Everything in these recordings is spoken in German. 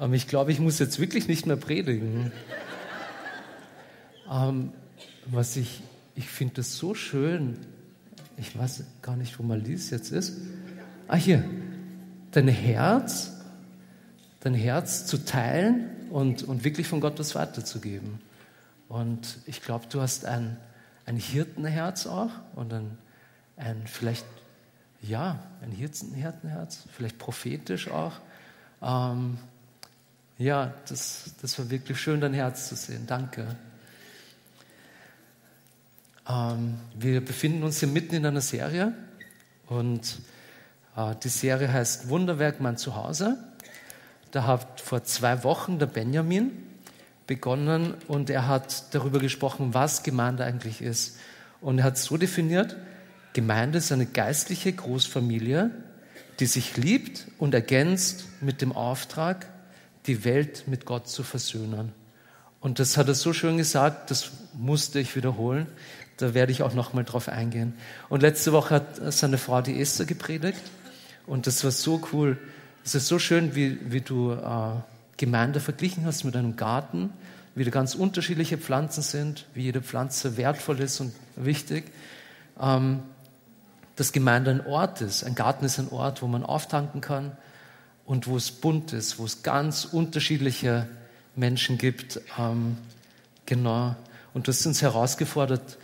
Ähm, ich glaube, ich muss jetzt wirklich nicht mehr predigen. ähm, was ich, ich finde das so schön. Ich weiß gar nicht, wo Malise jetzt ist. Ah, hier. Dein Herz, dein Herz zu teilen und, und wirklich von Gott was weiterzugeben. Und ich glaube, du hast ein, ein Hirtenherz auch und ein, ein vielleicht, ja, ein Hirtenherz, vielleicht prophetisch auch. Ähm, ja, das, das war wirklich schön, dein Herz zu sehen. Danke. Ähm, wir befinden uns hier mitten in einer Serie und äh, die Serie heißt Wunderwerk mein Zuhause. Da hat vor zwei Wochen der Benjamin begonnen und er hat darüber gesprochen, was Gemeinde eigentlich ist. Und er hat so definiert, Gemeinde ist eine geistliche Großfamilie, die sich liebt und ergänzt mit dem Auftrag, die Welt mit Gott zu versöhnen. Und das hat er so schön gesagt, das musste ich wiederholen. Da werde ich auch noch mal drauf eingehen. Und letzte Woche hat seine Frau die Esther gepredigt. Und das war so cool. Es ist so schön, wie, wie du äh, Gemeinde verglichen hast mit einem Garten, wie da ganz unterschiedliche Pflanzen sind, wie jede Pflanze wertvoll ist und wichtig. Ähm, dass Gemeinde ein Ort ist. Ein Garten ist ein Ort, wo man auftanken kann und wo es bunt ist, wo es ganz unterschiedliche Menschen gibt. Ähm, genau. Und du hast uns herausgefordert,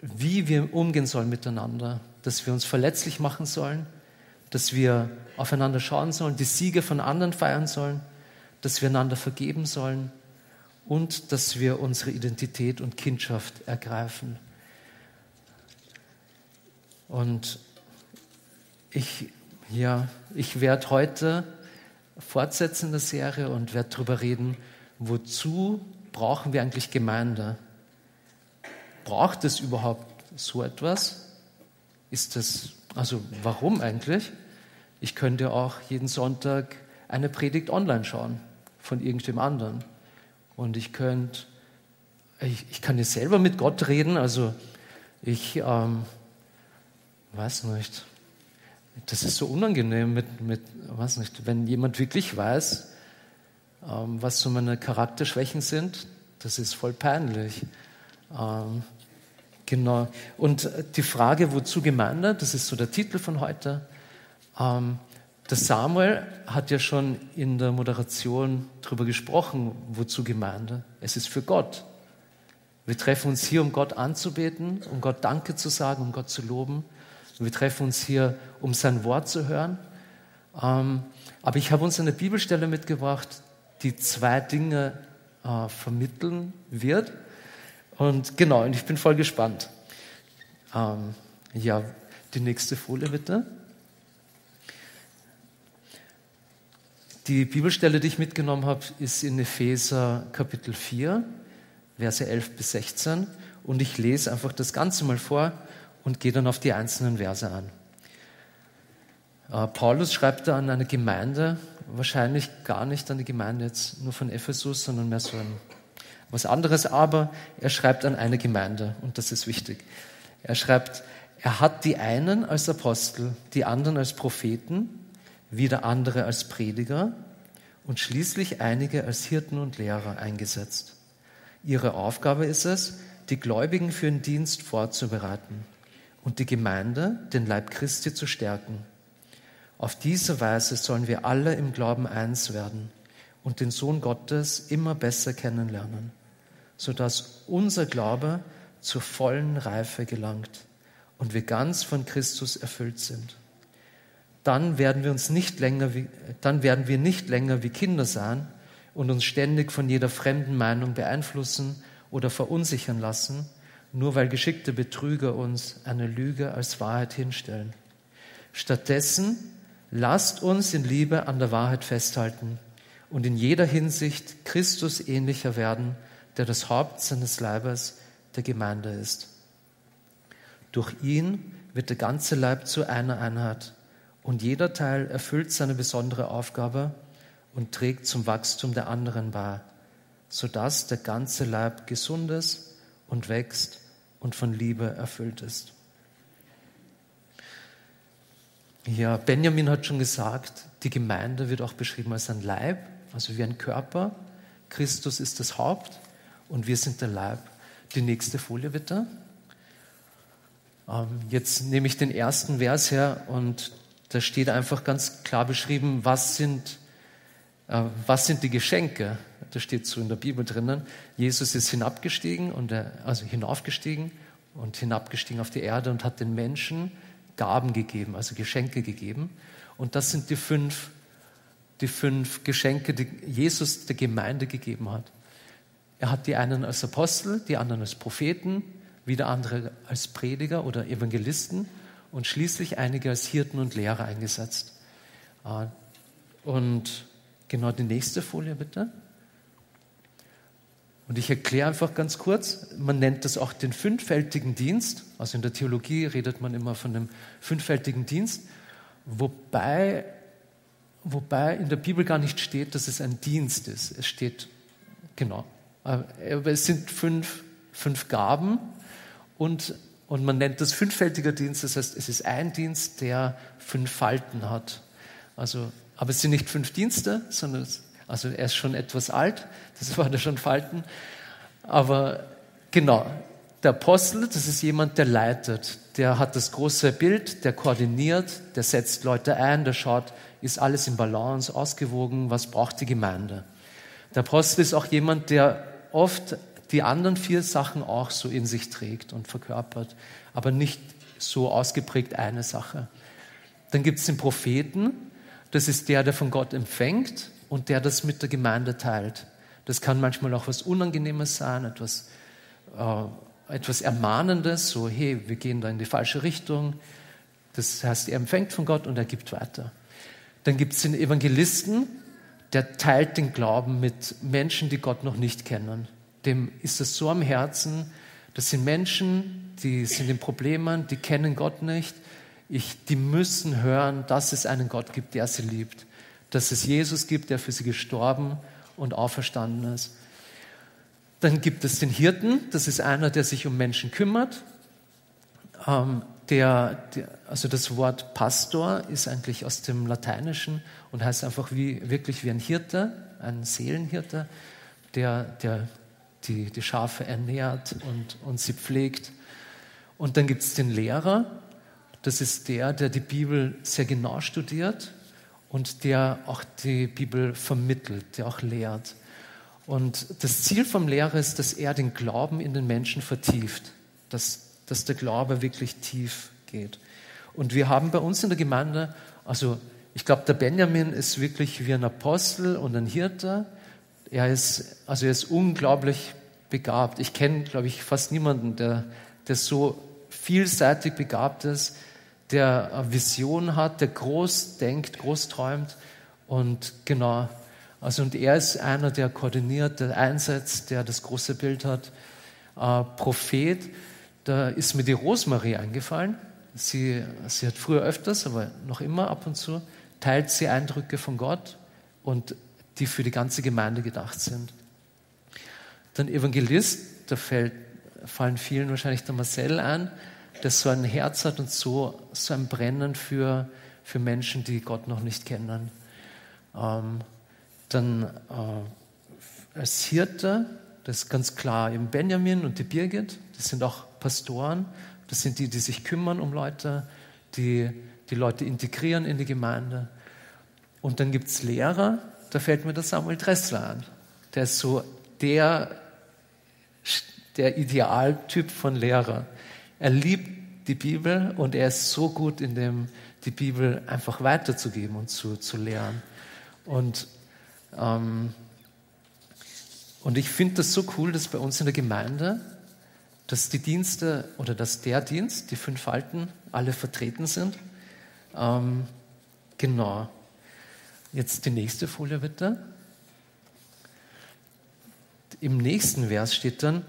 wie wir umgehen sollen miteinander, dass wir uns verletzlich machen sollen, dass wir aufeinander schauen sollen, die Siege von anderen feiern sollen, dass wir einander vergeben sollen und dass wir unsere Identität und Kindschaft ergreifen. Und ich, ja, ich werde heute fortsetzen in der Serie und werde darüber reden, wozu brauchen wir eigentlich Gemeinde? Braucht es überhaupt so etwas? Ist das, also warum eigentlich? Ich könnte auch jeden Sonntag eine Predigt online schauen von irgendjemand anderen. Und ich könnte, ich, ich kann jetzt selber mit Gott reden, also ich ähm, weiß nicht, das ist so unangenehm mit, mit weiß nicht, wenn jemand wirklich weiß, ähm, was so meine Charakterschwächen sind, das ist voll peinlich. Ähm, genau. Und die Frage, wozu Gemeinde, das ist so der Titel von heute. Ähm, der Samuel hat ja schon in der Moderation darüber gesprochen, wozu Gemeinde. Es ist für Gott. Wir treffen uns hier, um Gott anzubeten, um Gott Danke zu sagen, um Gott zu loben. Wir treffen uns hier, um sein Wort zu hören. Ähm, aber ich habe uns eine Bibelstelle mitgebracht, die zwei Dinge äh, vermitteln wird. Und genau, und ich bin voll gespannt. Ähm, ja, die nächste Folie bitte. Die Bibelstelle, die ich mitgenommen habe, ist in Epheser Kapitel 4, Verse 11 bis 16. Und ich lese einfach das Ganze mal vor und gehe dann auf die einzelnen Verse an. Äh, Paulus schreibt da an eine Gemeinde, wahrscheinlich gar nicht an die Gemeinde jetzt nur von Ephesus, sondern mehr so ein was anderes, aber er schreibt an eine Gemeinde und das ist wichtig. Er schreibt, er hat die einen als Apostel, die anderen als Propheten, wieder andere als Prediger und schließlich einige als Hirten und Lehrer eingesetzt. Ihre Aufgabe ist es, die Gläubigen für den Dienst vorzubereiten und die Gemeinde, den Leib Christi, zu stärken. Auf diese Weise sollen wir alle im Glauben eins werden und den Sohn Gottes immer besser kennenlernen, sodass unser Glaube zur vollen Reife gelangt und wir ganz von Christus erfüllt sind. Dann werden wir uns nicht länger wie, dann werden wir nicht länger wie Kinder sein und uns ständig von jeder fremden Meinung beeinflussen oder verunsichern lassen, nur weil geschickte Betrüger uns eine Lüge als Wahrheit hinstellen. Stattdessen Lasst uns in Liebe an der Wahrheit festhalten und in jeder Hinsicht Christus ähnlicher werden, der das Haupt seines Leibes der Gemeinde ist. Durch ihn wird der ganze Leib zu einer Einheit und jeder Teil erfüllt seine besondere Aufgabe und trägt zum Wachstum der anderen bei, sodass der ganze Leib gesund ist und wächst und von Liebe erfüllt ist. Ja, Benjamin hat schon gesagt, die Gemeinde wird auch beschrieben als ein Leib also wie ein Körper. Christus ist das Haupt und wir sind der Leib. Die nächste Folie bitte. Ähm, jetzt nehme ich den ersten Vers her und da steht einfach ganz klar beschrieben, was sind, was sind die Geschenke. Da steht so in der Bibel drinnen. Jesus ist hinabgestiegen und er, also hinaufgestiegen und hinabgestiegen auf die Erde und hat den Menschen Gaben gegeben, also Geschenke gegeben. Und das sind die fünf, die fünf Geschenke, die Jesus der Gemeinde gegeben hat. Er hat die einen als Apostel, die anderen als Propheten, wieder andere als Prediger oder Evangelisten und schließlich einige als Hirten und Lehrer eingesetzt. Ah, und genau die nächste Folie bitte. Und ich erkläre einfach ganz kurz, man nennt das auch den fünffältigen Dienst. Also in der Theologie redet man immer von dem fünffältigen Dienst, wobei, wobei in der Bibel gar nicht steht, dass es ein Dienst ist. Es steht, genau, aber es sind fünf, fünf Gaben und, und man nennt das fünffältiger Dienst. Das heißt, es ist ein Dienst, der fünf Falten hat. Also, aber es sind nicht fünf Dienste, sondern also er ist schon etwas alt, das war da schon Falten. Aber genau, der Apostel, das ist jemand, der leitet, der hat das große Bild, der koordiniert, der setzt Leute ein, der schaut, ist alles im Balance, ausgewogen, was braucht die Gemeinde. Der Apostel ist auch jemand, der oft die anderen vier Sachen auch so in sich trägt und verkörpert, aber nicht so ausgeprägt eine Sache. Dann gibt es den Propheten, das ist der, der von Gott empfängt und der das mit der Gemeinde teilt. Das kann manchmal auch was Unangenehmes sein, etwas, äh, etwas Ermahnendes, so hey, wir gehen da in die falsche Richtung. Das heißt, er empfängt von Gott und er gibt weiter. Dann gibt es den Evangelisten, der teilt den Glauben mit Menschen, die Gott noch nicht kennen. Dem ist es so am Herzen, das sind Menschen, die sind in Problemen, die kennen Gott nicht. Ich, die müssen hören, dass es einen Gott gibt, der sie liebt dass es Jesus gibt, der für sie gestorben und auferstanden ist. Dann gibt es den Hirten, das ist einer, der sich um Menschen kümmert. Ähm, der, der, also das Wort Pastor ist eigentlich aus dem Lateinischen und heißt einfach wie, wirklich wie ein Hirte, ein Seelenhirte, der, der die, die Schafe ernährt und, und sie pflegt. Und dann gibt es den Lehrer, das ist der, der die Bibel sehr genau studiert und der auch die Bibel vermittelt, der auch lehrt. Und das Ziel vom Lehrer ist, dass er den Glauben in den Menschen vertieft, dass, dass der Glaube wirklich tief geht. Und wir haben bei uns in der Gemeinde, also ich glaube, der Benjamin ist wirklich wie ein Apostel und ein Hirte. Er ist, also er ist unglaublich begabt. Ich kenne, glaube ich, fast niemanden, der, der so vielseitig begabt ist der Vision hat, der groß denkt, groß träumt. Und genau, also und er ist einer, der koordiniert, der einsetzt, der das große Bild hat. Äh, Prophet, da ist mir die Rosmarie eingefallen. Sie, sie hat früher öfters, aber noch immer ab und zu, teilt sie Eindrücke von Gott und die für die ganze Gemeinde gedacht sind. Dann Evangelist, da fällt, fallen vielen wahrscheinlich der Marcel ein, der so ein Herz hat und so, so ein Brennen für, für Menschen, die Gott noch nicht kennen. Ähm, dann äh, als Hirte, das ist ganz klar eben Benjamin und die Birgit, das sind auch Pastoren, das sind die, die sich kümmern um Leute, die die Leute integrieren in die Gemeinde. Und dann gibt es Lehrer, da fällt mir der Samuel Dressler an. Der ist so der, der Idealtyp von Lehrer. Er liebt die Bibel und er ist so gut in dem, die Bibel einfach weiterzugeben und zu, zu lehren. Und, ähm, und ich finde das so cool, dass bei uns in der Gemeinde, dass die Dienste oder dass der Dienst, die fünf Falten, alle vertreten sind. Ähm, genau. Jetzt die nächste Folie bitte. Im nächsten Vers steht dann,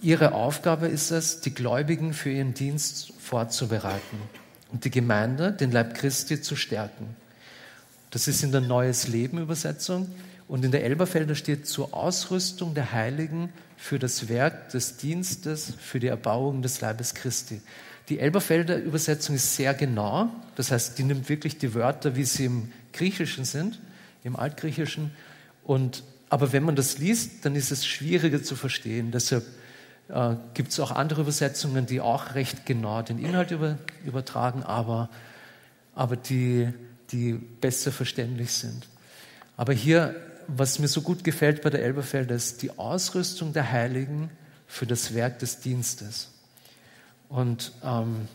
ihre Aufgabe ist es, die Gläubigen für ihren Dienst vorzubereiten und die Gemeinde, den Leib Christi, zu stärken. Das ist in der Neues Leben Übersetzung. Und in der Elberfelder steht zur Ausrüstung der Heiligen für das Werk des Dienstes, für die Erbauung des Leibes Christi. Die Elberfelder Übersetzung ist sehr genau. Das heißt, die nimmt wirklich die Wörter, wie sie im Griechischen sind. im Altgriechischen. Und, aber wenn man das liest, dann ist es schwieriger zu verstehen. Deshalb äh, gibt es auch andere Übersetzungen, die auch recht genau den Inhalt über, übertragen, aber, aber die, die besser verständlich sind. Aber hier, was mir so gut gefällt bei der Elberfelder, ist die Ausrüstung der Heiligen für das Werk des Dienstes. Und ähm,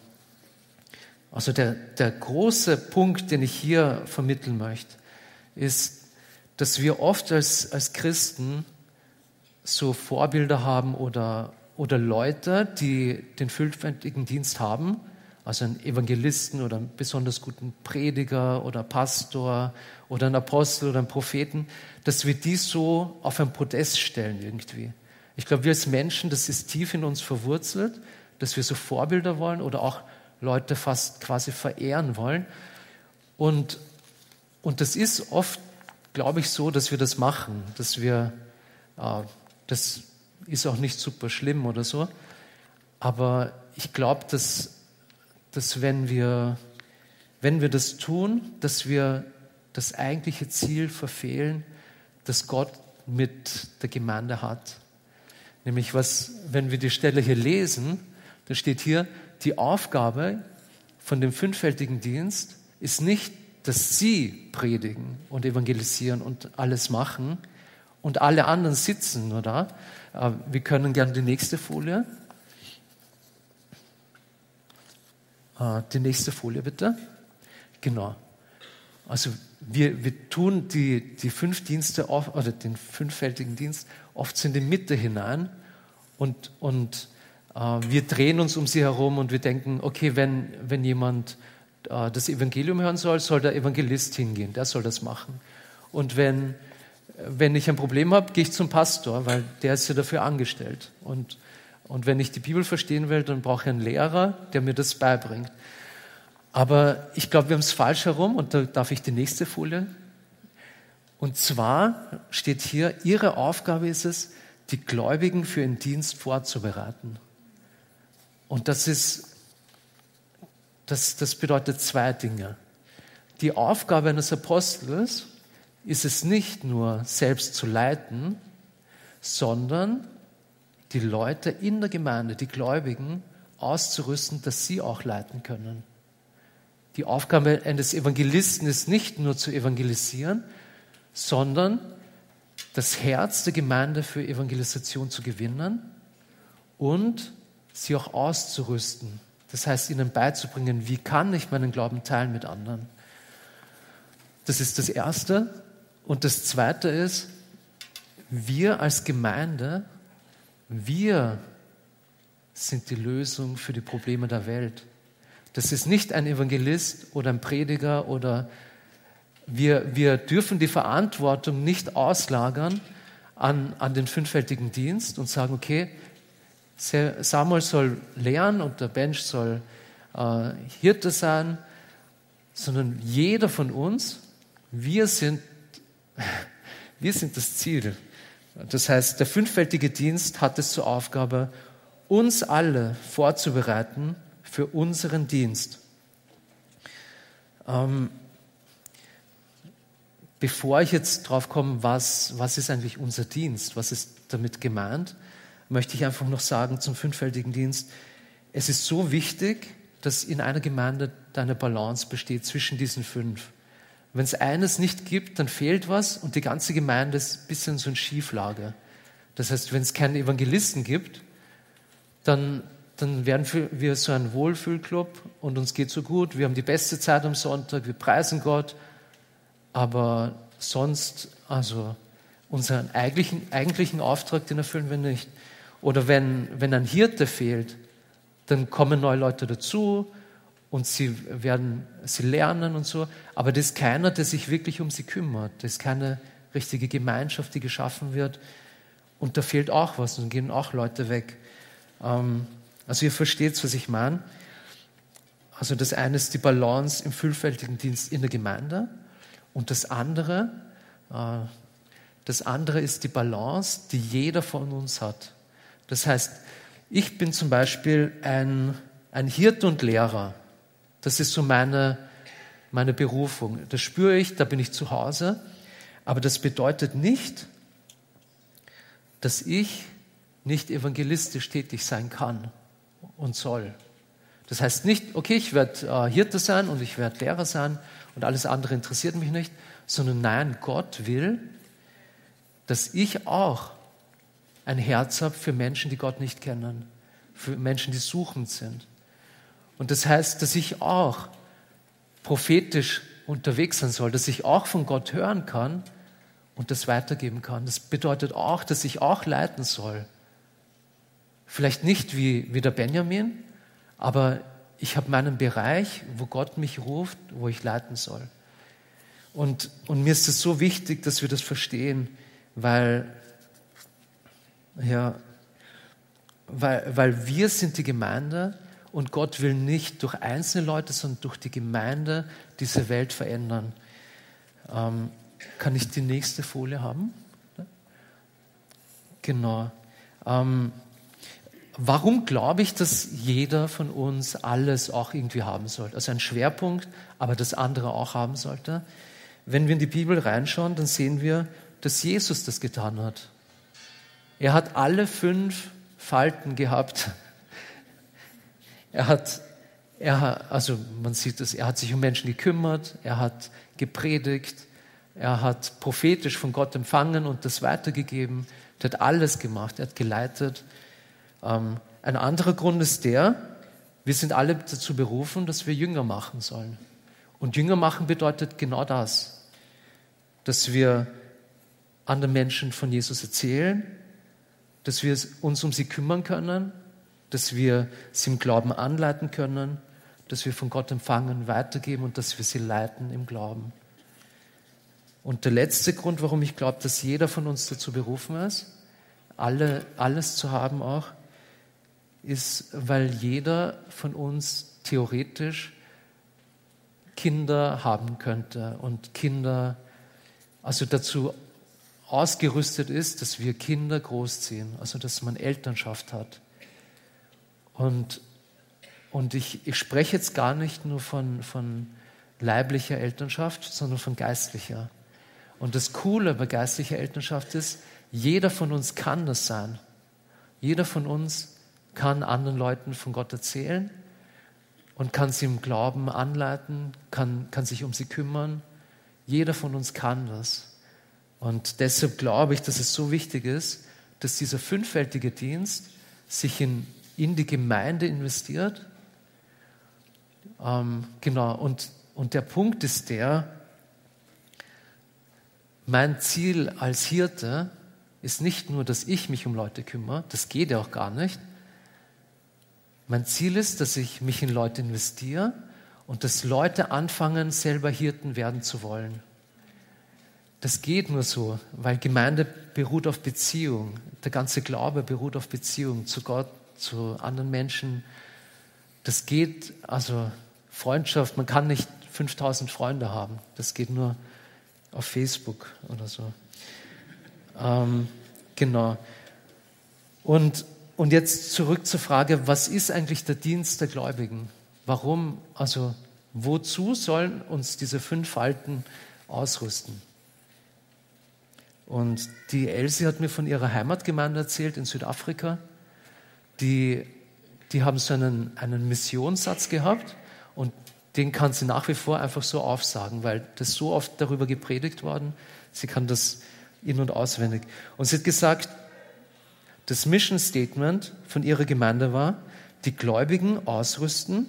also der, der große Punkt, den ich hier vermitteln möchte, ist, dass wir oft als, als Christen so Vorbilder haben oder, oder Leute, die den fünffältigen Dienst haben, also einen Evangelisten oder einen besonders guten Prediger oder Pastor oder einen Apostel oder einen Propheten, dass wir die so auf ein Podest stellen irgendwie. Ich glaube, wir als Menschen, das ist tief in uns verwurzelt, dass wir so Vorbilder wollen oder auch Leute fast quasi verehren wollen. Und, und das ist oft, glaube ich, so, dass wir das machen, dass wir, äh, das ist auch nicht super schlimm oder so, aber ich glaube, dass, dass wenn, wir, wenn wir das tun, dass wir das eigentliche Ziel verfehlen, das Gott mit der Gemeinde hat. Nämlich was, wenn wir die Stelle hier lesen, da steht hier, die Aufgabe von dem fünffältigen Dienst ist nicht, dass sie predigen und evangelisieren und alles machen und alle anderen sitzen nur da. Äh, wir können gerne die nächste Folie. Äh, die nächste Folie bitte. Genau. Also wir, wir tun die, die fünf Dienste oder den fünffältigen Dienst oft in die Mitte hinein und, und äh, wir drehen uns um sie herum und wir denken, okay, wenn, wenn jemand das Evangelium hören soll, soll der Evangelist hingehen, der soll das machen. Und wenn, wenn ich ein Problem habe, gehe ich zum Pastor, weil der ist ja dafür angestellt. Und, und wenn ich die Bibel verstehen will, dann brauche ich einen Lehrer, der mir das beibringt. Aber ich glaube, wir haben es falsch herum und da darf ich die nächste Folie. Und zwar steht hier, Ihre Aufgabe ist es, die Gläubigen für ihren Dienst vorzubereiten. Und das ist, das, das bedeutet zwei Dinge. Die Aufgabe eines Apostels ist es nicht nur selbst zu leiten, sondern die Leute in der Gemeinde, die Gläubigen, auszurüsten, dass sie auch leiten können. Die Aufgabe eines Evangelisten ist nicht nur zu evangelisieren, sondern das Herz der Gemeinde für Evangelisation zu gewinnen und sie auch auszurüsten. Das heißt, ihnen beizubringen, wie kann ich meinen Glauben teilen mit anderen. Das ist das Erste. Und das Zweite ist, wir als Gemeinde, wir sind die Lösung für die Probleme der Welt. Das ist nicht ein Evangelist oder ein Prediger oder wir, wir dürfen die Verantwortung nicht auslagern an, an den fünffältigen Dienst und sagen, okay, Samuel soll lernen und der Bench soll äh, Hirte sein, sondern jeder von uns, wir sind, wir sind das Ziel. Das heißt, der fünffältige Dienst hat es zur Aufgabe, uns alle vorzubereiten für unseren Dienst. Ähm, bevor ich jetzt drauf komme, was, was ist eigentlich unser Dienst, was ist damit gemeint, möchte ich einfach noch sagen zum fünffältigen Dienst, es ist so wichtig, dass in einer Gemeinde eine Balance besteht zwischen diesen fünf. Wenn es eines nicht gibt, dann fehlt was und die ganze Gemeinde ist ein bisschen so in Schieflage. Das heißt, wenn es keinen Evangelisten gibt, dann, dann werden wir so ein Wohlfühlclub und uns geht so gut. Wir haben die beste Zeit am Sonntag, wir preisen Gott, aber sonst, also unseren eigentlichen, eigentlichen Auftrag, den erfüllen wir nicht. Oder wenn, wenn ein Hirte fehlt, dann kommen neue Leute dazu und sie werden, sie lernen und so. Aber das ist keiner, der sich wirklich um sie kümmert. Das ist keine richtige Gemeinschaft, die geschaffen wird. Und da fehlt auch was und gehen auch Leute weg. Ähm, also ihr versteht, was ich meine. Also das eine ist die Balance im vielfältigen Dienst in der Gemeinde und das andere, äh, das andere ist die Balance, die jeder von uns hat. Das heißt, ich bin zum Beispiel ein, ein Hirte und Lehrer. Das ist so meine, meine Berufung. Das spüre ich, da bin ich zu Hause. Aber das bedeutet nicht, dass ich nicht evangelistisch tätig sein kann und soll. Das heißt nicht, okay, ich werde äh, Hirte sein und ich werde Lehrer sein und alles andere interessiert mich nicht, sondern nein, Gott will, dass ich auch ein Herz habe für Menschen, die Gott nicht kennen, für Menschen, die suchend sind. Und das heißt, dass ich auch prophetisch unterwegs sein soll, dass ich auch von Gott hören kann und das weitergeben kann. Das bedeutet auch, dass ich auch leiten soll. Vielleicht nicht wie, wie der Benjamin, aber ich habe meinen Bereich, wo Gott mich ruft, wo ich leiten soll. Und, und mir ist es so wichtig, dass wir das verstehen, weil, ja, weil, weil wir sind die Gemeinde und Gott will nicht durch einzelne Leute, sondern durch die Gemeinde diese Welt verändern. Ähm, kann ich die nächste Folie haben? Genau. Ähm, warum glaube ich, dass jeder von uns alles auch irgendwie haben sollte? Also ein Schwerpunkt, aber das andere auch haben sollte. Wenn wir in die Bibel reinschauen, dann sehen wir, dass Jesus das getan hat. Er hat alle fünf Falten gehabt. Er hat, er, also man sieht es, er hat sich um Menschen gekümmert, er hat gepredigt, er hat prophetisch von Gott empfangen und das weitergegeben. Er hat alles gemacht, er hat geleitet. Ähm, ein anderer Grund ist der, wir sind alle dazu berufen, dass wir Jünger machen sollen. Und Jünger machen bedeutet genau das, dass wir anderen Menschen von Jesus erzählen, dass wir uns um sie kümmern können, dass wir sie im Glauben anleiten können, dass wir von Gott empfangen, weitergeben und dass wir sie leiten im Glauben. Und der letzte Grund, warum ich glaube, dass jeder von uns dazu berufen ist, alle, alles zu haben auch, ist, weil jeder von uns theoretisch Kinder haben könnte und Kinder, also dazu ausgerüstet ist, dass wir Kinder großziehen, also dass man Elternschaft hat. Und, und ich, ich spreche jetzt gar nicht nur von, von leiblicher Elternschaft, sondern von geistlicher. Und das Coole bei geistlicher Elternschaft ist, jeder von uns kann das sein. Jeder von uns kann anderen Leuten von Gott erzählen und kann sie im Glauben anleiten, kann, kann sich um sie kümmern. Jeder von uns kann das. Und deshalb glaube ich, dass es so wichtig ist, dass dieser fünffältige Dienst sich in, in die Gemeinde investiert. Ähm, genau, und, und der Punkt ist der, mein Ziel als Hirte ist nicht nur, dass ich mich um Leute kümmere, das geht ja auch gar nicht. Mein Ziel ist, dass ich mich in Leute investiere und dass Leute anfangen, selber Hirten werden zu wollen. Das geht nur so, weil Gemeinde beruht auf Beziehung. Der ganze Glaube beruht auf Beziehung zu Gott, zu anderen Menschen. Das geht, also Freundschaft, man kann nicht 5000 Freunde haben. Das geht nur auf Facebook oder so. Ähm, genau. Und, und jetzt zurück zur Frage, was ist eigentlich der Dienst der Gläubigen? Warum, also wozu sollen uns diese fünf Falten ausrüsten? Und die Elsie hat mir von ihrer Heimatgemeinde erzählt in Südafrika. Die, die haben so einen, einen Missionssatz gehabt und den kann sie nach wie vor einfach so aufsagen, weil das so oft darüber gepredigt worden. Sie kann das in- und auswendig. Und sie hat gesagt, das Mission Statement von ihrer Gemeinde war, die Gläubigen ausrüsten,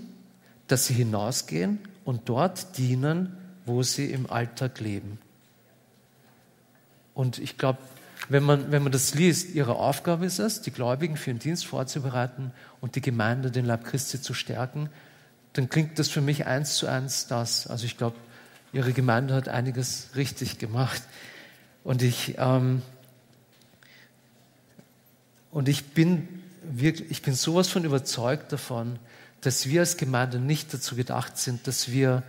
dass sie hinausgehen und dort dienen, wo sie im Alltag leben. Und ich glaube, wenn man, wenn man das liest, ihre Aufgabe ist es, die Gläubigen für den Dienst vorzubereiten und die Gemeinde, den Leib Christi zu stärken dann klingt das für mich eins zu eins das. Also ich glaube, Ihre Gemeinde hat einiges richtig gemacht. Und ich, ähm, und ich bin wirklich, ich bin sowas von überzeugt davon, dass wir als Gemeinde nicht dazu gedacht sind, dass wir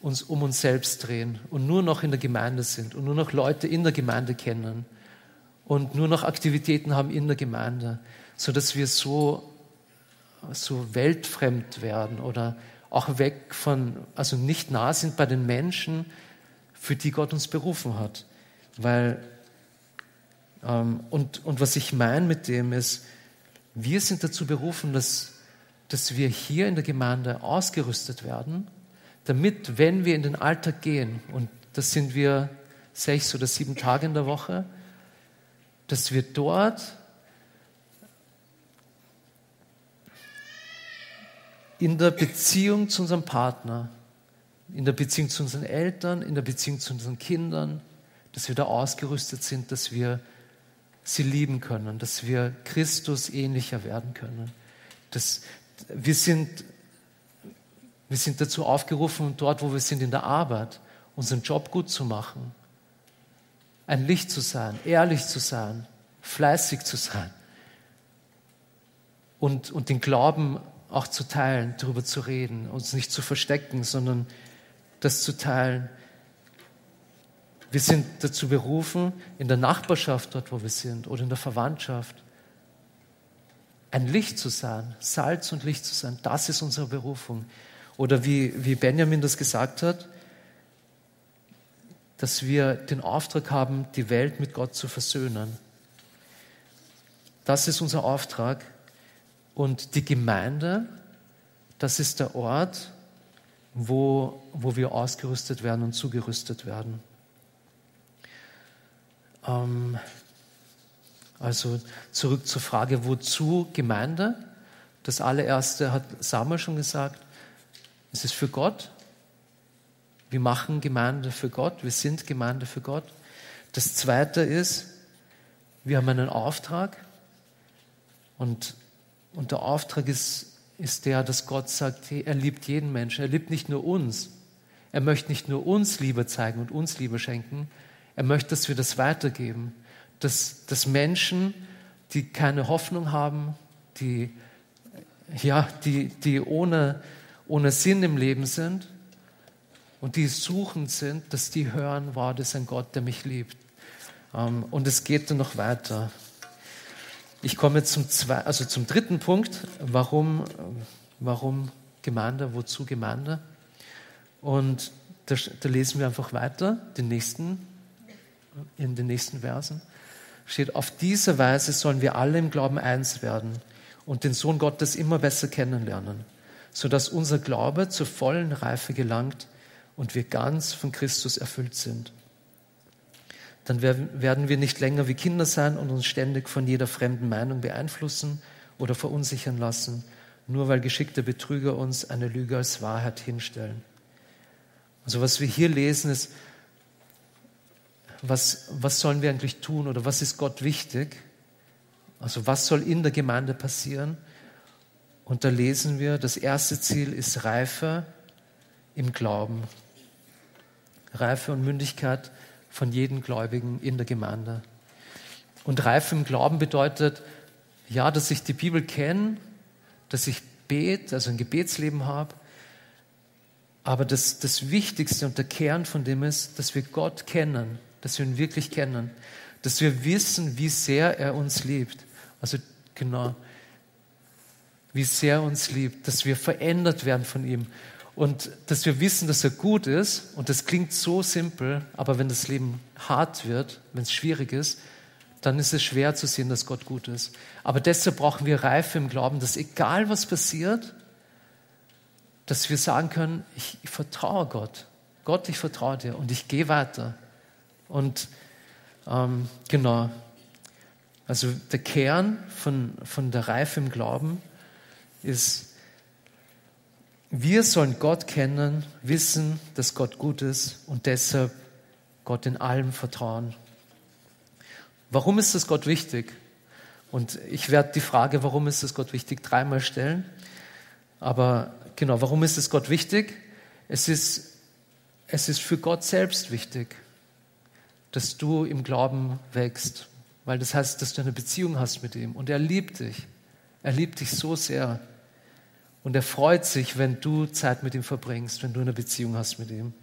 uns um uns selbst drehen und nur noch in der Gemeinde sind und nur noch Leute in der Gemeinde kennen und nur noch Aktivitäten haben in der Gemeinde, so dass wir so so weltfremd werden oder auch weg von, also nicht nah sind bei den Menschen, für die Gott uns berufen hat. Weil, ähm, und, und was ich meine mit dem ist, wir sind dazu berufen, dass, dass wir hier in der Gemeinde ausgerüstet werden, damit, wenn wir in den Alltag gehen, und das sind wir sechs oder sieben Tage in der Woche, dass wir dort in der Beziehung zu unserem Partner, in der Beziehung zu unseren Eltern, in der Beziehung zu unseren Kindern, dass wir da ausgerüstet sind, dass wir sie lieben können, dass wir Christus ähnlicher werden können. Dass wir, sind, wir sind dazu aufgerufen, dort, wo wir sind in der Arbeit, unseren Job gut zu machen, ein Licht zu sein, ehrlich zu sein, fleißig zu sein und, und den Glauben auch zu teilen, darüber zu reden, uns nicht zu verstecken, sondern das zu teilen. Wir sind dazu berufen, in der Nachbarschaft, dort wo wir sind, oder in der Verwandtschaft, ein Licht zu sein, Salz und Licht zu sein. Das ist unsere Berufung. Oder wie, wie Benjamin das gesagt hat, dass wir den Auftrag haben, die Welt mit Gott zu versöhnen. Das ist unser Auftrag. Und die Gemeinde, das ist der Ort, wo, wo wir ausgerüstet werden und zugerüstet werden. Ähm, also zurück zur Frage, wozu Gemeinde? Das allererste hat Samuel schon gesagt, es ist für Gott. Wir machen Gemeinde für Gott, wir sind Gemeinde für Gott. Das zweite ist, wir haben einen Auftrag und und der Auftrag ist, ist der, dass Gott sagt, er liebt jeden Menschen. Er liebt nicht nur uns. Er möchte nicht nur uns Liebe zeigen und uns Liebe schenken. Er möchte, dass wir das weitergeben. Dass, dass Menschen, die keine Hoffnung haben, die, ja, die, die ohne, ohne Sinn im Leben sind und die suchend sind, dass die hören, wow, das ein Gott, der mich liebt. Ähm, und es geht dann noch weiter. Ich komme zum, zwei, also zum dritten Punkt, warum, warum Gemeinde, wozu Gemeinde. Und da, da, lesen wir einfach weiter, den nächsten, in den nächsten Versen. Steht, auf diese Weise sollen wir alle im Glauben eins werden und den Sohn Gottes immer besser kennenlernen, sodass unser Glaube zur vollen Reife gelangt und wir ganz von Christus erfüllt sind dann werden wir nicht länger wie Kinder sein und uns ständig von jeder fremden Meinung beeinflussen oder verunsichern lassen, nur weil geschickte Betrüger uns eine Lüge als Wahrheit hinstellen. Also was wir hier lesen ist, was, was sollen wir eigentlich tun oder was ist Gott wichtig? Also was soll in der Gemeinde passieren? Und da lesen wir, das erste Ziel ist Reife im Glauben. Reife und Mündigkeit von jedem Gläubigen in der Gemeinde. Und reif im Glauben bedeutet, ja, dass ich die Bibel kenne, dass ich bete, also ein Gebetsleben habe, aber das, das Wichtigste und der Kern von dem ist, dass wir Gott kennen, dass wir ihn wirklich kennen, dass wir wissen, wie sehr er uns liebt. Also genau, wie sehr er uns liebt, dass wir verändert werden von ihm. Und dass wir wissen, dass er gut ist, und das klingt so simpel, aber wenn das Leben hart wird, wenn es schwierig ist, dann ist es schwer zu sehen, dass Gott gut ist. Aber deshalb brauchen wir Reife im Glauben, dass egal was passiert, dass wir sagen können, ich, ich vertraue Gott. Gott, ich vertraue dir und ich gehe weiter. Und ähm, genau, also der Kern von, von der Reife im Glauben ist, wir sollen Gott kennen, wissen, dass Gott gut ist und deshalb Gott in allem vertrauen. Warum ist es Gott wichtig? Und ich werde die Frage, warum ist es Gott wichtig, dreimal stellen. Aber genau, warum ist es Gott wichtig? Es ist, es ist für Gott selbst wichtig, dass du im Glauben wächst, weil das heißt, dass du eine Beziehung hast mit ihm. Und er liebt dich. Er liebt dich so sehr. Und er freut sich, wenn du Zeit mit ihm verbringst, wenn du eine Beziehung hast mit ihm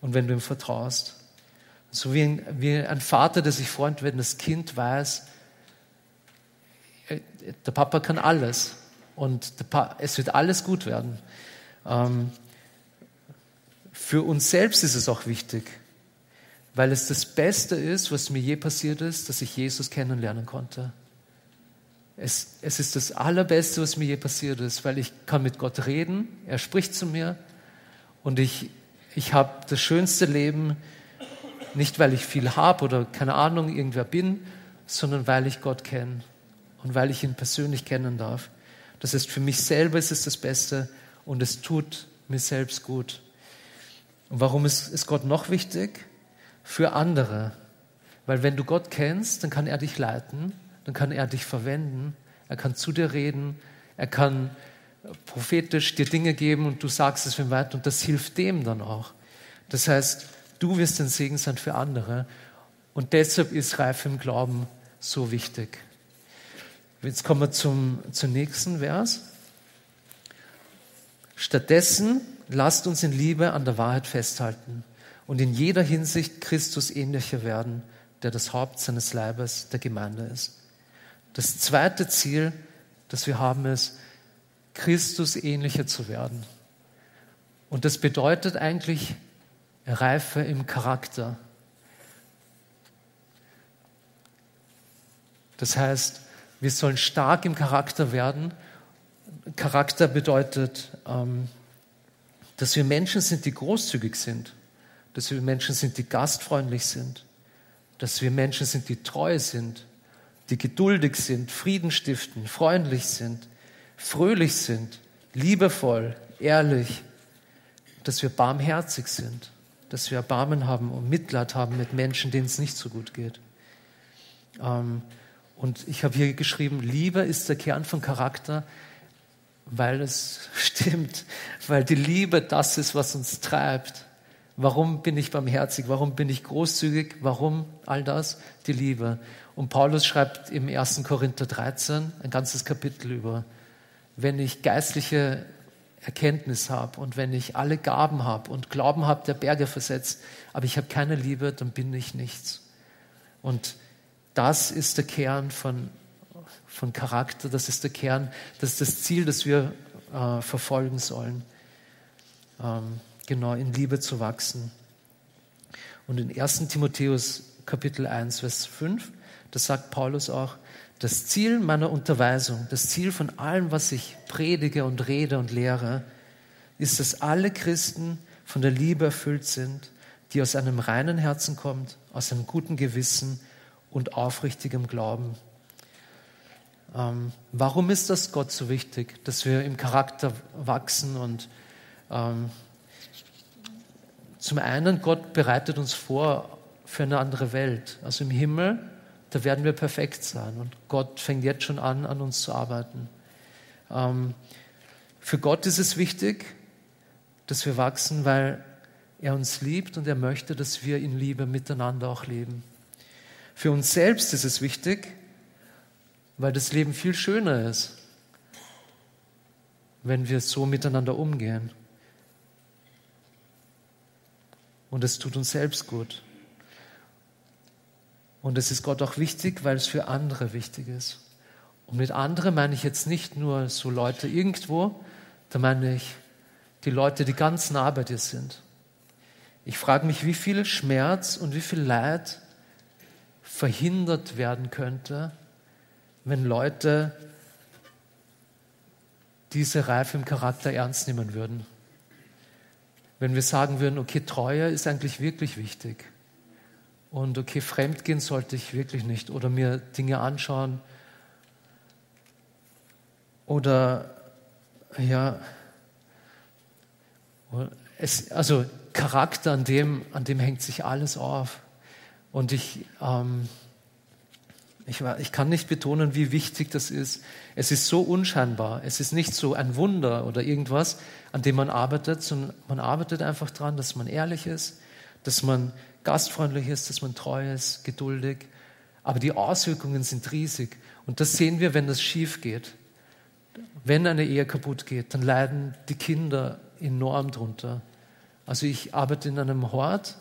und wenn du ihm vertraust. So wie ein, wie ein Vater, der sich freut, wenn das Kind weiß, äh, der Papa kann alles und es wird alles gut werden. Ähm, für uns selbst ist es auch wichtig, weil es das Beste ist, was mir je passiert ist, dass ich Jesus kennenlernen konnte. Es, es ist das Allerbeste, was mir je passiert ist, weil ich kann mit Gott reden, er spricht zu mir und ich, ich habe das schönste Leben, nicht weil ich viel habe oder keine Ahnung, irgendwer bin, sondern weil ich Gott kenne und weil ich ihn persönlich kennen darf. Das ist für mich selber ist es das Beste und es tut mir selbst gut. Und warum ist, ist Gott noch wichtig? Für andere. Weil wenn du Gott kennst, dann kann er dich leiten, dann kann er dich verwenden, er kann zu dir reden, er kann prophetisch dir Dinge geben und du sagst es ihm weiter und das hilft dem dann auch. Das heißt, du wirst ein Segen sein für andere und deshalb ist Reife im Glauben so wichtig. Jetzt kommen wir zum, zum nächsten Vers. Stattdessen lasst uns in Liebe an der Wahrheit festhalten und in jeder Hinsicht Christus ähnlicher werden, der das Haupt seines Leibes der Gemeinde ist. Das zweite Ziel, das wir haben, ist, Christus ähnlicher zu werden. Und das bedeutet eigentlich Reife im Charakter. Das heißt, wir sollen stark im Charakter werden. Charakter bedeutet, ähm, dass wir Menschen sind, die großzügig sind, dass wir Menschen sind, die gastfreundlich sind, dass wir Menschen sind, die treu sind, die geduldig sind, Frieden stiften, freundlich sind, fröhlich sind, liebevoll, ehrlich, dass wir barmherzig sind, dass wir Erbarmen haben und Mitleid haben mit Menschen, denen es nicht so gut geht. Ähm, und ich habe hier geschrieben, Liebe ist der Kern von Charakter, weil es stimmt, weil die Liebe das ist, was uns treibt. Warum bin ich barmherzig? Warum bin ich großzügig? Warum all das? Die Liebe. Und Paulus schreibt im 1. Korinther 13 ein ganzes Kapitel über, wenn ich geistliche Erkenntnis habe und wenn ich alle Gaben habe und Glauben habe, der Berge versetzt, aber ich habe keine Liebe, dann bin ich nichts. Und das ist der Kern von, von Charakter, das ist der Kern, das ist das Ziel, das wir äh, verfolgen sollen. Ähm, genau, in Liebe zu wachsen. Und in 1 Timotheus Kapitel 1, Vers 5, da sagt Paulus auch, das Ziel meiner Unterweisung, das Ziel von allem, was ich predige und rede und lehre, ist, dass alle Christen von der Liebe erfüllt sind, die aus einem reinen Herzen kommt, aus einem guten Gewissen und aufrichtigem Glauben. Ähm, warum ist das Gott so wichtig, dass wir im Charakter wachsen? Und ähm, zum einen, Gott bereitet uns vor für eine andere Welt. Also im Himmel, da werden wir perfekt sein. Und Gott fängt jetzt schon an, an uns zu arbeiten. Ähm, für Gott ist es wichtig, dass wir wachsen, weil er uns liebt und er möchte, dass wir in Liebe miteinander auch leben. Für uns selbst ist es wichtig, weil das Leben viel schöner ist, wenn wir so miteinander umgehen. Und es tut uns selbst gut. Und es ist Gott auch wichtig, weil es für andere wichtig ist. Und mit andere meine ich jetzt nicht nur so Leute irgendwo, da meine ich die Leute, die ganz nah bei dir sind. Ich frage mich, wie viel Schmerz und wie viel Leid verhindert werden könnte, wenn Leute diese Reife im Charakter ernst nehmen würden. Wenn wir sagen würden, okay, Treue ist eigentlich wirklich wichtig. Und okay, fremdgehen sollte ich wirklich nicht. Oder mir Dinge anschauen. Oder ja, es, also Charakter, an dem, an dem hängt sich alles auf. Und ich, ähm, ich, ich kann nicht betonen, wie wichtig das ist. Es ist so unscheinbar. Es ist nicht so ein Wunder oder irgendwas, an dem man arbeitet, sondern man arbeitet einfach daran, dass man ehrlich ist, dass man gastfreundlich ist, dass man treu ist, geduldig. Aber die Auswirkungen sind riesig. Und das sehen wir, wenn das schief geht. Wenn eine Ehe kaputt geht, dann leiden die Kinder enorm drunter. Also ich arbeite in einem Hort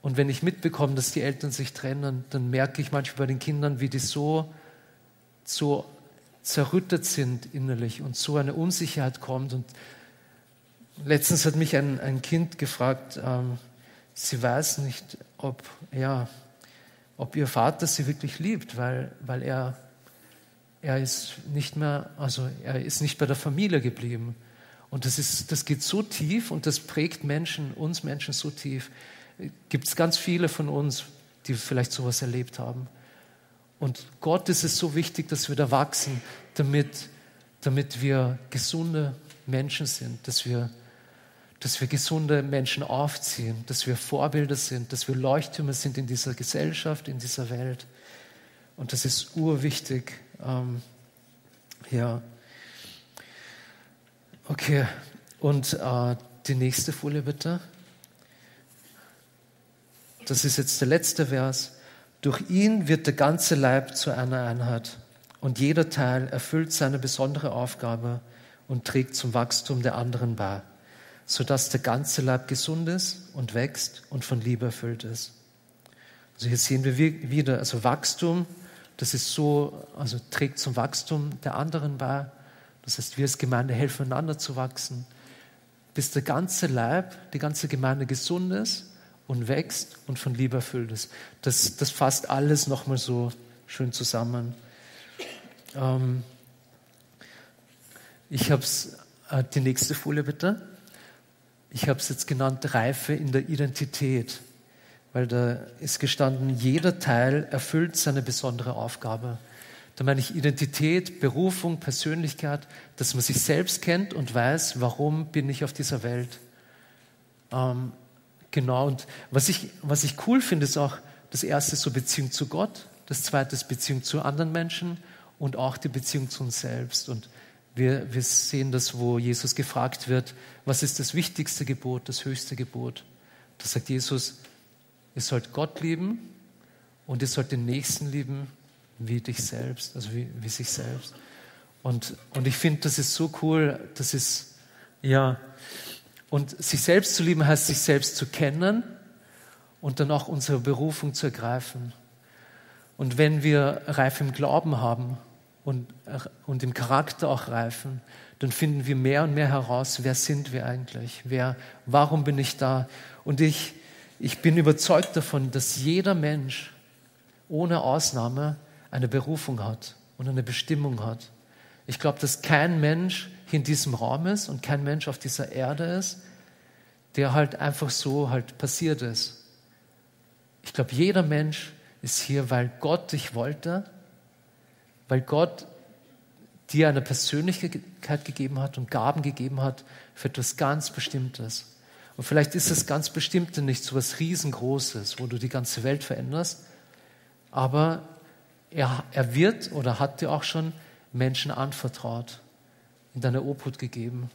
und wenn ich mitbekomme, dass die Eltern sich trennen, dann merke ich manchmal bei den Kindern, wie die so, so zerrüttet sind innerlich und so eine Unsicherheit kommt. Und letztens hat mich ein, ein Kind gefragt, ähm, sie weiß nicht, ob, ja, ob ihr Vater sie wirklich liebt, weil, weil er, er ist nicht mehr, also er ist nicht bei der Familie geblieben. Und das, ist, das geht so tief und das prägt Menschen, uns Menschen so tief. Gibt es ganz viele von uns, die vielleicht sowas erlebt haben. Und Gott ist es so wichtig, dass wir da wachsen, damit, damit wir gesunde Menschen sind, dass wir, dass wir gesunde Menschen aufziehen, dass wir Vorbilder sind, dass wir Leuchttürme sind in dieser Gesellschaft, in dieser Welt. Und das ist urwichtig. Ähm, ja. Okay, und äh, die nächste Folie bitte. Das ist jetzt der letzte Vers. Durch ihn wird der ganze Leib zu einer Einheit und jeder Teil erfüllt seine besondere Aufgabe und trägt zum Wachstum der anderen bei, sodass der ganze Leib gesund ist und wächst und von Liebe erfüllt ist. Also hier sehen wir wieder, also Wachstum, das ist so, also trägt zum Wachstum der anderen bei das heißt, wir als Gemeinde helfen einander zu wachsen, bis der ganze Leib, die ganze Gemeinde gesund ist und wächst und von Liebe erfüllt ist. Das, das fasst alles nochmal so schön zusammen. Ähm, ich habe es, äh, die nächste Folie bitte. Ich habe es jetzt genannt, Reife in der Identität, weil da ist gestanden, jeder Teil erfüllt seine besondere Aufgabe. Da meine ich Identität, Berufung, Persönlichkeit, dass man sich selbst kennt und weiß, warum bin ich auf dieser Welt. Ähm, genau, und was ich, was ich cool finde, ist auch das erste so Beziehung zu Gott, das zweite ist Beziehung zu anderen Menschen und auch die Beziehung zu uns selbst. Und wir, wir sehen das, wo Jesus gefragt wird, was ist das wichtigste Gebot, das höchste Gebot? Da sagt Jesus, ihr sollt Gott lieben und ihr sollt den Nächsten lieben wie dich selbst, also wie, wie sich selbst. Und, und ich finde, das ist so cool, das ist, ja, und sich selbst zu lieben heißt, sich selbst zu kennen und dann auch unsere Berufung zu ergreifen. Und wenn wir reif im Glauben haben und, und im Charakter auch reifen, dann finden wir mehr und mehr heraus, wer sind wir eigentlich? Wer, warum bin ich da? Und ich, ich bin überzeugt davon, dass jeder Mensch ohne Ausnahme eine Berufung hat und eine Bestimmung hat. Ich glaube, dass kein Mensch hier in diesem Raum ist und kein Mensch auf dieser Erde ist, der halt einfach so halt passiert ist. Ich glaube, jeder Mensch ist hier, weil Gott dich wollte, weil Gott dir eine Persönlichkeit gegeben hat und Gaben gegeben hat für etwas ganz Bestimmtes. Und vielleicht ist das ganz Bestimmte nicht so etwas Riesengroßes, wo du die ganze Welt veränderst, aber er, er wird oder hat dir auch schon Menschen anvertraut, in deine Obhut gegeben.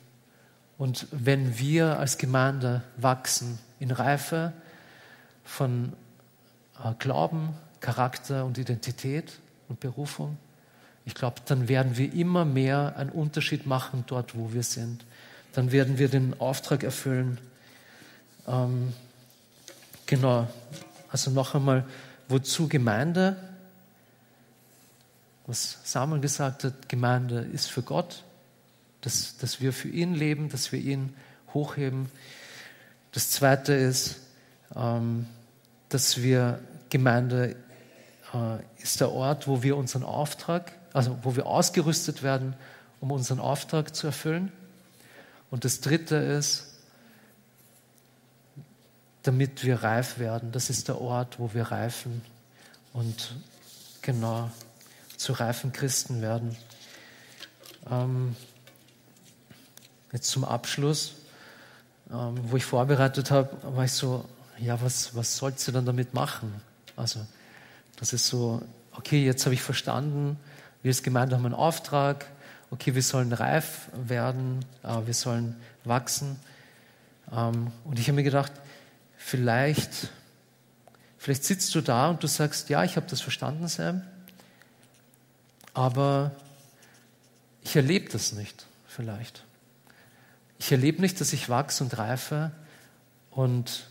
Und wenn wir als Gemeinde wachsen in Reife von äh, Glauben, Charakter und Identität und Berufung, ich glaube, dann werden wir immer mehr einen Unterschied machen dort, wo wir sind. Dann werden wir den Auftrag erfüllen. Ähm, genau. Also noch einmal, wozu Gemeinde? was Samuel gesagt hat, Gemeinde ist für Gott, dass, dass wir für ihn leben, dass wir ihn hochheben. Das Zweite ist, ähm, dass wir Gemeinde äh, ist der Ort, wo wir unseren Auftrag, also wo wir ausgerüstet werden, um unseren Auftrag zu erfüllen. Und das Dritte ist, damit wir reif werden. Das ist der Ort, wo wir reifen. Und genau zu reifen Christen werden. Ähm, jetzt zum Abschluss, ähm, wo ich vorbereitet habe, war ich so, ja, was, was sollst du dann damit machen? Also, das ist so, okay, jetzt habe ich verstanden, wir als Gemeinde haben einen Auftrag, okay, wir sollen reif werden, äh, wir sollen wachsen. Ähm, und ich habe mir gedacht, vielleicht, vielleicht sitzt du da und du sagst, ja, ich habe das verstanden, Sam, aber ich erlebe das nicht vielleicht. Ich erlebe nicht, dass ich wachse und reife und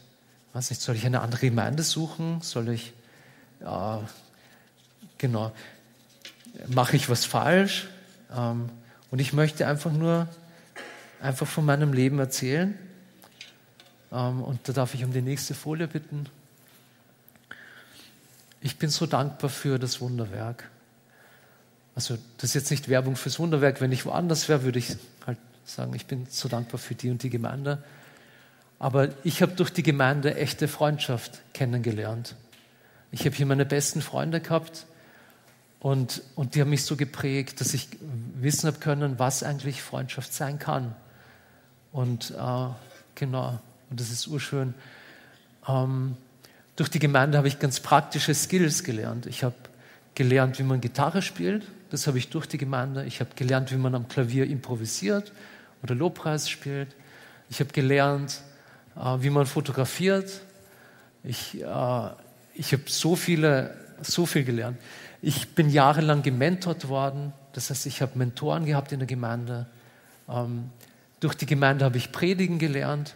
weiß nicht, soll ich eine andere Gemeinde suchen? Soll ich, ja, genau, mache ich was falsch? Ähm, und ich möchte einfach nur einfach von meinem Leben erzählen. Ähm, und da darf ich um die nächste Folie bitten. Ich bin so dankbar für das Wunderwerk. Also das ist jetzt nicht Werbung fürs Wunderwerk. Wenn ich woanders wäre, würde ich halt sagen, ich bin so dankbar für die und die Gemeinde. Aber ich habe durch die Gemeinde echte Freundschaft kennengelernt. Ich habe hier meine besten Freunde gehabt und, und die haben mich so geprägt, dass ich wissen habe können, was eigentlich Freundschaft sein kann. Und äh, genau, und das ist urschön. Ähm, durch die Gemeinde habe ich ganz praktische Skills gelernt. Ich habe gelernt, wie man Gitarre spielt. Das habe ich durch die Gemeinde. Ich habe gelernt, wie man am Klavier improvisiert oder Lobpreis spielt. Ich habe gelernt, äh, wie man fotografiert. Ich, äh, ich habe so viele, so viel gelernt. Ich bin jahrelang gementort worden. Das heißt, ich habe Mentoren gehabt in der Gemeinde. Ähm, durch die Gemeinde habe ich Predigen gelernt.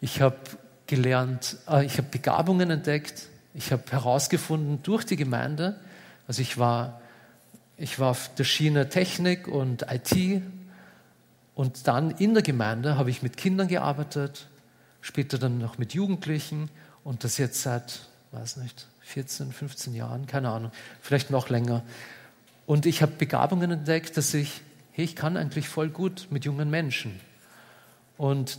Ich habe gelernt, äh, ich habe Begabungen entdeckt. Ich habe herausgefunden durch die Gemeinde, also ich war, ich war auf der Schiene Technik und IT und dann in der Gemeinde habe ich mit Kindern gearbeitet, später dann noch mit Jugendlichen und das jetzt seit, weiß nicht, 14, 15 Jahren, keine Ahnung, vielleicht noch länger. Und ich habe Begabungen entdeckt, dass ich, hey, ich kann eigentlich voll gut mit jungen Menschen. Und,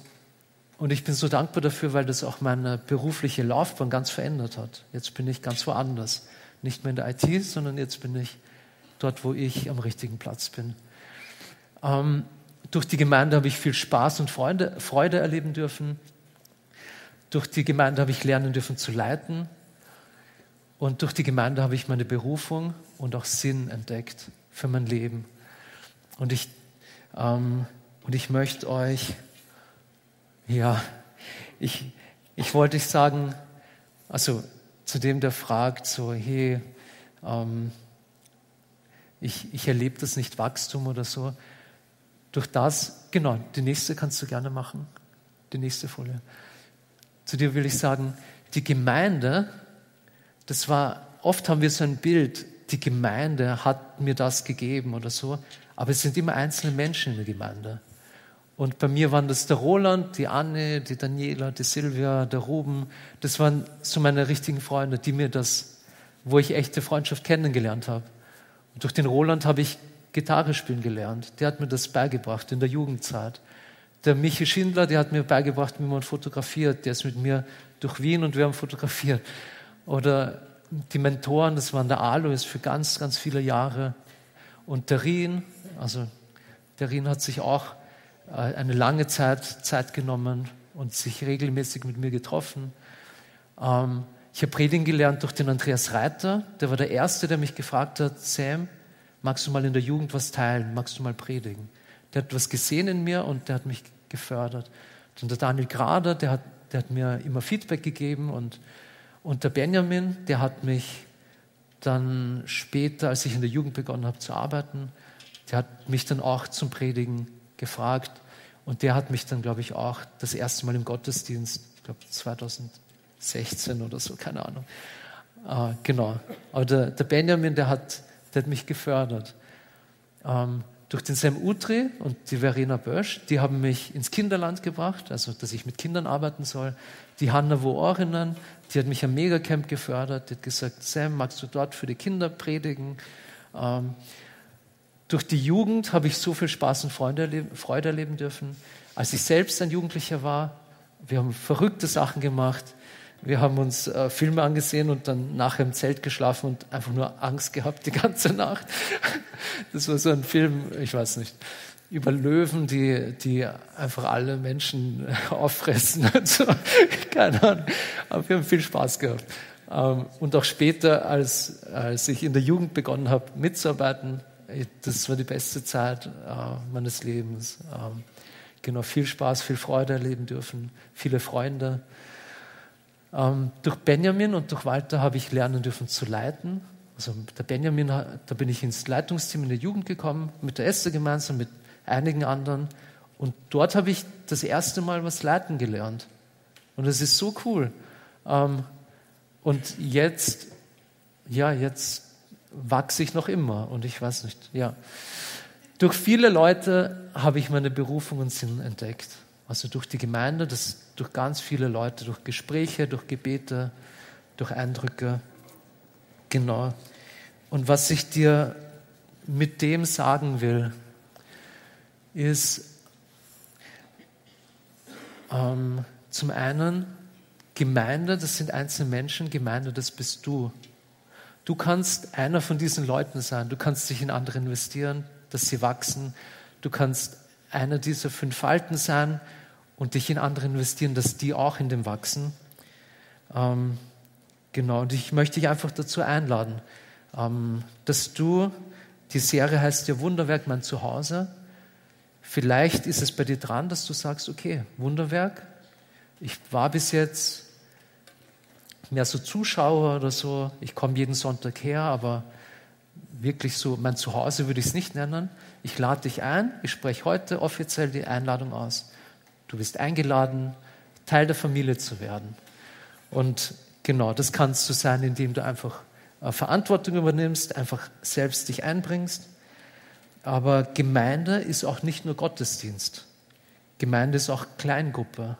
und ich bin so dankbar dafür, weil das auch meine berufliche Laufbahn ganz verändert hat. Jetzt bin ich ganz woanders. Nicht mehr in der IT, sondern jetzt bin ich dort, wo ich am richtigen Platz bin. Ähm, durch die Gemeinde habe ich viel Spaß und Freude, Freude erleben dürfen. Durch die Gemeinde habe ich lernen dürfen zu leiten. Und durch die Gemeinde habe ich meine Berufung und auch Sinn entdeckt für mein Leben. Und ich, ähm, und ich möchte euch, ja, ich, ich wollte euch sagen, also zu dem, der fragt, so, hey, ähm, ich, ich erlebe das nicht Wachstum oder so. Durch das, genau, die nächste kannst du gerne machen, die nächste Folie. Zu dir will ich sagen, die Gemeinde, das war, oft haben wir so ein Bild, die Gemeinde hat mir das gegeben oder so, aber es sind immer einzelne Menschen in der Gemeinde. Und bei mir waren das der Roland, die Anne, die Daniela, die Silvia, der Ruben. Das waren so meine richtigen Freunde, die mir das, wo ich echte Freundschaft kennengelernt habe. Und durch den Roland habe ich Gitarre spielen gelernt. Der hat mir das beigebracht in der Jugendzeit. Der Michi Schindler, der hat mir beigebracht, wie man fotografiert. Der ist mit mir durch Wien und wir haben fotografiert. Oder die Mentoren, das waren der Alois für ganz, ganz viele Jahre. Und der Rien, also der Rien hat sich auch äh, eine lange Zeit Zeit genommen und sich regelmäßig mit mir getroffen. Ähm, ich habe Predigen gelernt durch den Andreas Reiter. Der war der Erste, der mich gefragt hat, Sam, magst du mal in der Jugend was teilen? Magst du mal predigen? Der hat was gesehen in mir und der hat mich gefördert. Und der Daniel Grader, der hat, der hat mir immer Feedback gegeben und und der Benjamin, der hat mich dann später, als ich in der Jugend begonnen habe zu arbeiten, der hat mich dann auch zum Predigen gefragt. Und der hat mich dann, glaube ich, auch das erste Mal im Gottesdienst, ich glaube 2016 oder so, keine Ahnung. Äh, genau. Aber der, der, Benjamin, der hat, der hat mich gefördert. Ähm, durch den Sam Utri und die Verena Bösch, die haben mich ins Kinderland gebracht, also dass ich mit Kindern arbeiten soll. Die Hanna Woorinen, die hat mich am Megacamp gefördert, die hat gesagt, Sam, magst du dort für die Kinder predigen? Ähm, durch die Jugend habe ich so viel Spaß und Freude erleben, Freude erleben dürfen. Als ich selbst ein Jugendlicher war, wir haben verrückte Sachen gemacht. Wir haben uns äh, Filme angesehen und dann nachher im Zelt geschlafen und einfach nur Angst gehabt die ganze Nacht. Das war so ein Film, ich weiß nicht, über Löwen, die, die einfach alle Menschen auffressen. So. Keine Ahnung. Aber wir haben viel Spaß gehabt. Ähm, und auch später, als, als ich in der Jugend begonnen habe mitzuarbeiten, das war die beste Zeit äh, meines Lebens. Ähm, genau, viel Spaß, viel Freude erleben dürfen, viele Freunde. Ähm, durch Benjamin und durch Walter habe ich lernen dürfen zu leiten. Also der Benjamin, da bin ich ins Leitungsteam in der Jugend gekommen, mit der Esther gemeinsam, mit einigen anderen. Und dort habe ich das erste Mal was leiten gelernt. Und es ist so cool. Ähm, und jetzt, ja, jetzt wachse ich noch immer. Und ich weiß nicht, ja. Durch viele Leute habe ich meine Berufung und Sinn entdeckt. Also durch die Gemeinde, das, durch ganz viele Leute, durch Gespräche, durch Gebete, durch Eindrücke. Genau. Und was ich dir mit dem sagen will, ist ähm, zum einen Gemeinde, das sind einzelne Menschen, Gemeinde, das bist du. Du kannst einer von diesen Leuten sein. Du kannst dich in andere investieren, dass sie wachsen. Du kannst einer dieser fünf Falten sein und dich in andere investieren, dass die auch in dem wachsen. Ähm, genau, und ich möchte dich einfach dazu einladen, ähm, dass du, die Serie heißt ja Wunderwerk, mein Zuhause. Vielleicht ist es bei dir dran, dass du sagst, okay, Wunderwerk, ich war bis jetzt mehr so Zuschauer oder so. Ich komme jeden Sonntag her, aber wirklich so mein Zuhause würde ich es nicht nennen. Ich lade dich ein. Ich spreche heute offiziell die Einladung aus. Du bist eingeladen, Teil der Familie zu werden. Und genau, das kannst du sein, indem du einfach äh, Verantwortung übernimmst, einfach selbst dich einbringst. Aber Gemeinde ist auch nicht nur Gottesdienst. Gemeinde ist auch Kleingruppe,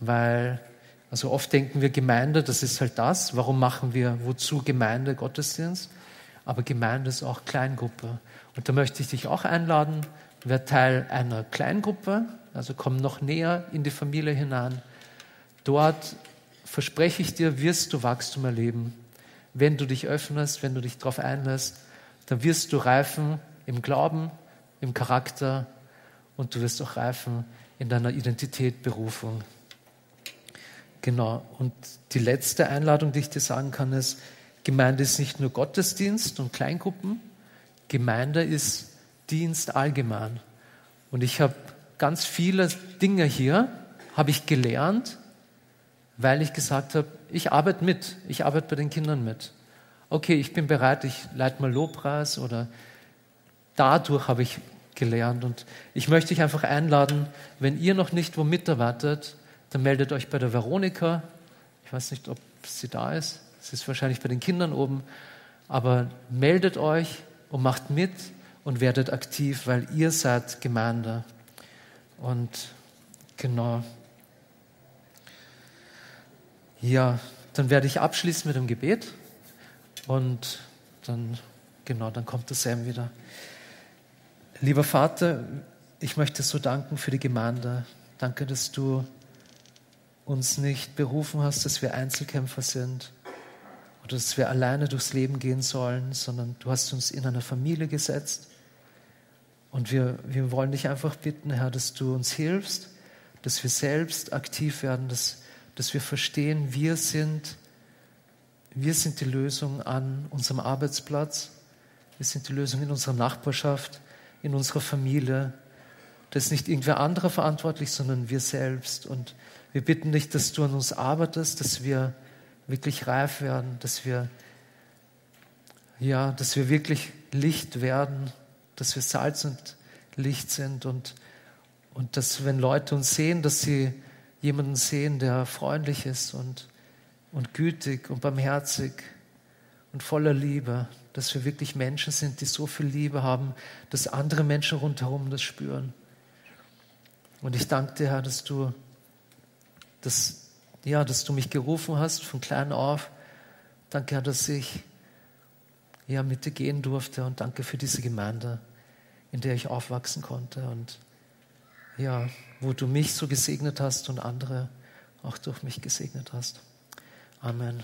weil also oft denken wir Gemeinde, das ist halt das. Warum machen wir wozu Gemeinde Gottesdienst? Aber Gemeinde ist auch Kleingruppe. Und da möchte ich dich auch einladen. Wer Teil einer Kleingruppe, also komm noch näher in die Familie hinein. Dort verspreche ich dir, wirst du Wachstum erleben. Wenn du dich öffnest, wenn du dich darauf einlässt, dann wirst du reifen im Glauben, im Charakter und du wirst auch reifen in deiner Identität, Berufung. Genau. Und die letzte Einladung, die ich dir sagen kann, ist, Gemeinde ist nicht nur Gottesdienst und Kleingruppen, Gemeinde ist Dienst allgemein. Und ich habe ganz viele Dinge hier, habe ich gelernt, weil ich gesagt habe, ich arbeite mit, ich arbeite bei den Kindern mit. Okay, ich bin bereit, ich leite mal Lobpreis oder dadurch habe ich gelernt. Und ich möchte dich einfach einladen, wenn ihr noch nicht wo mitarbeitet, dann meldet euch bei der Veronika. Ich weiß nicht, ob sie da ist. Sie ist wahrscheinlich bei den Kindern oben. Aber meldet euch und macht mit und werdet aktiv, weil ihr seid Gemeinde. Und genau. Ja, dann werde ich abschließen mit dem Gebet und dann, genau, dann kommt der Sam wieder. Lieber Vater, ich möchte so danken für die Gemeinde. Danke, dass du uns nicht berufen hast, dass wir Einzelkämpfer sind oder dass wir alleine durchs Leben gehen sollen, sondern du hast uns in eine Familie gesetzt. Und wir, wir wollen dich einfach bitten, Herr, dass du uns hilfst, dass wir selbst aktiv werden, dass, dass wir verstehen, wir sind, wir sind die Lösung an unserem Arbeitsplatz, wir sind die Lösung in unserer Nachbarschaft, in unserer Familie. Das ist nicht irgendwer anderer verantwortlich, sondern wir selbst. Und wir bitten dich, dass du an uns arbeitest, dass wir wirklich reif werden, dass wir, ja, dass wir wirklich Licht werden, dass wir Salz und Licht sind und, und dass, wenn Leute uns sehen, dass sie jemanden sehen, der freundlich ist und, und gütig und barmherzig und voller Liebe, dass wir wirklich Menschen sind, die so viel Liebe haben, dass andere Menschen rundherum das spüren. Und ich danke dir, Herr, dass du dass, ja, dass du mich gerufen hast von klein auf. Danke, Herr, dass ich ja, mit dir gehen durfte und danke für diese Gemeinde, in der ich aufwachsen konnte und ja, wo du mich so gesegnet hast und andere auch durch mich gesegnet hast. Amen.